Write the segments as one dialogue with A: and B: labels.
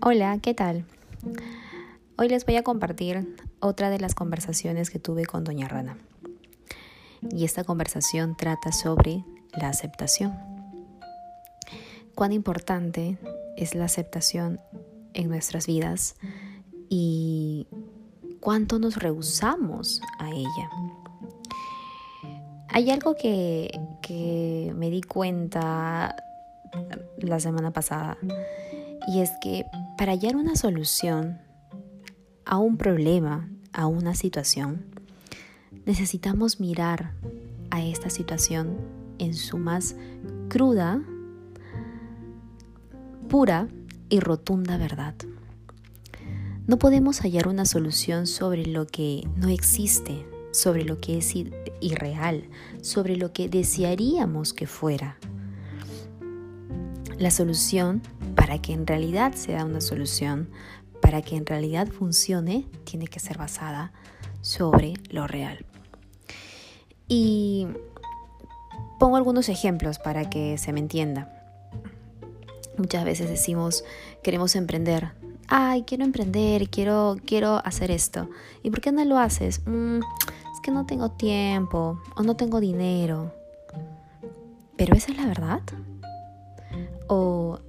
A: Hola, ¿qué tal? Hoy les voy a compartir otra de las conversaciones que tuve con Doña Rana. Y esta conversación trata sobre la aceptación. Cuán importante es la aceptación en nuestras vidas y cuánto nos rehusamos a ella. Hay algo que, que me di cuenta la semana pasada y es que para hallar una solución a un problema, a una situación, necesitamos mirar a esta situación en su más cruda, pura y rotunda verdad. No podemos hallar una solución sobre lo que no existe, sobre lo que es irreal, sobre lo que desearíamos que fuera. La solución para que en realidad sea una solución, para que en realidad funcione, tiene que ser basada sobre lo real. Y pongo algunos ejemplos para que se me entienda. Muchas veces decimos, queremos emprender. Ay, quiero emprender, quiero, quiero hacer esto. ¿Y por qué no lo haces? Mm, es que no tengo tiempo o no tengo dinero. Pero esa es la verdad. O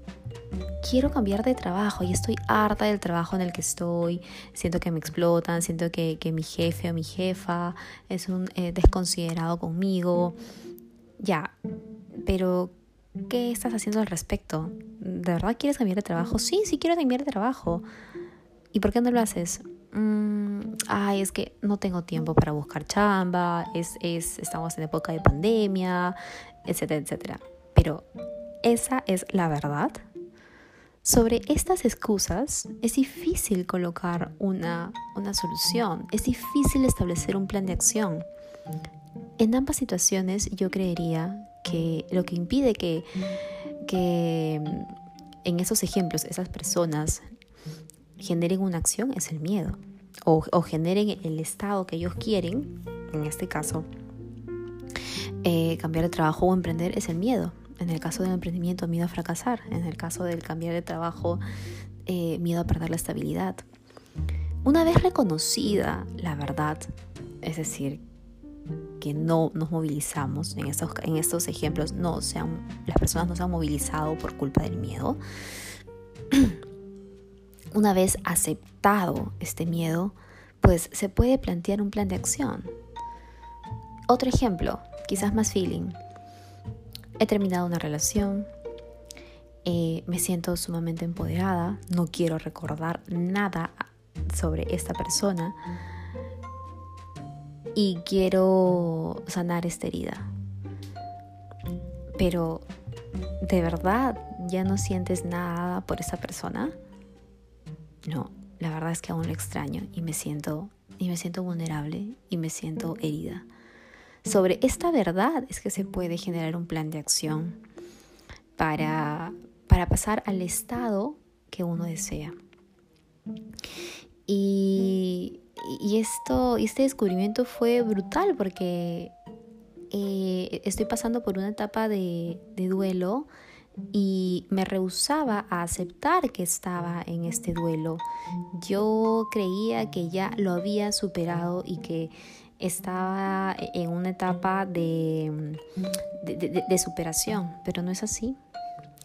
A: quiero cambiar de trabajo y estoy harta del trabajo en el que estoy, siento que me explotan, siento que, mi jefe o mi jefa es un eh, desconsiderado conmigo. Ya, pero ¿qué estás haciendo al respecto? ¿De verdad quieres cambiar de trabajo? Sí, sí quiero cambiar de trabajo. ¿Y por qué no lo haces? Mm, ay, es que no tengo tiempo para buscar chamba, es, es, estamos en época de pandemia, etcétera, etcétera. Pero, ¿esa es la verdad? Sobre estas excusas es difícil colocar una, solución, es difícil establecer un plan de acción. En ambas situaciones yo creería que lo que impide que, que en esos ejemplos esas personas generen una acción es el miedo o, generen el estado que ellos quieren, en este caso, eh, cambiar de trabajo o emprender es el miedo. En el caso del emprendimiento, miedo a fracasar. En el caso del cambiar de trabajo, eh, miedo a perder la estabilidad. Una vez reconocida la verdad, es decir, que no nos movilizamos, en estos, en estos ejemplos no sean, las personas no se han movilizado por culpa del miedo, una vez aceptado este miedo, pues se puede plantear un plan de acción. Otro ejemplo, quizás más feeling. He terminado una relación, eh, me siento sumamente empoderada, no quiero recordar nada sobre esta persona y quiero sanar esta herida. Pero, ¿de verdad ya no sientes nada por esa persona? No, la verdad es que aún lo extraño y me siento y me siento vulnerable y me siento herida. Sobre esta verdad es que se puede generar un plan de acción para, para pasar al estado que uno desea. Y, esto, este descubrimiento fue brutal porque eh, estoy pasando por una etapa de, de duelo y me rehusaba a aceptar que estaba en este duelo. Yo creía que ya lo había superado y que estaba en una etapa de, de, superación, pero no es así.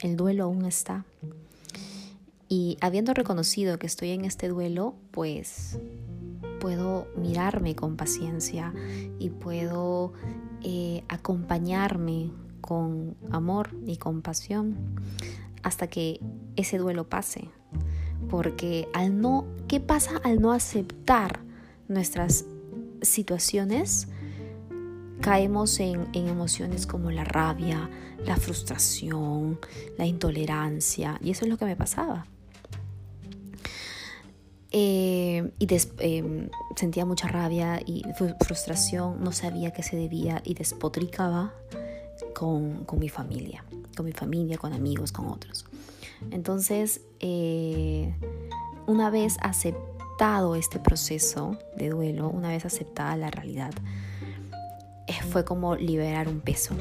A: El duelo aún está. Y habiendo reconocido que estoy en este duelo, pues puedo mirarme con paciencia y puedo eh, acompañarme con amor y compasión hasta que ese duelo pase. Porque al no, ¿qué pasa al no aceptar nuestras situaciones caemos en, emociones como la rabia, la frustración, la intolerancia, y eso es lo que me pasaba. Eh, y em, sentía mucha rabia y frustración, no sabía qué se debía y despotricaba con, mi familia, con mi familia, con amigos, con otros. Entonces, eh, una vez acepté este proceso de duelo, una vez aceptada la realidad, eh, fue como liberar un peso,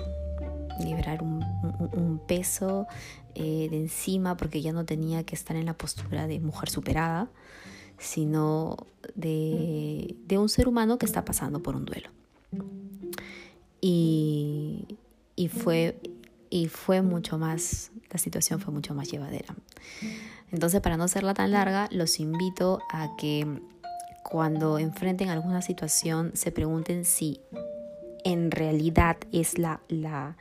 A: liberar un, peso eh, de encima porque ya no tenía que estar en la postura de mujer superada, sino de, un ser humano que está pasando por un duelo. Y fue mucho más, la situación fue mucho más llevadera. Entonces, para no hacerla tan larga, los invito a que cuando enfrenten alguna situación se pregunten si en realidad es la, la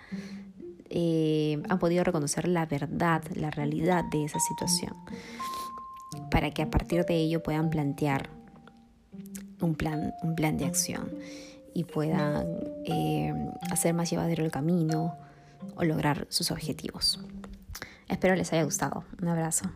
A: eh, han podido reconocer la verdad, la realidad de esa situación, para que a partir de ello puedan plantear un plan, un plan de acción y puedan eh, hacer más llevadero el camino o lograr sus objetivos. Espero les haya gustado. Un abrazo.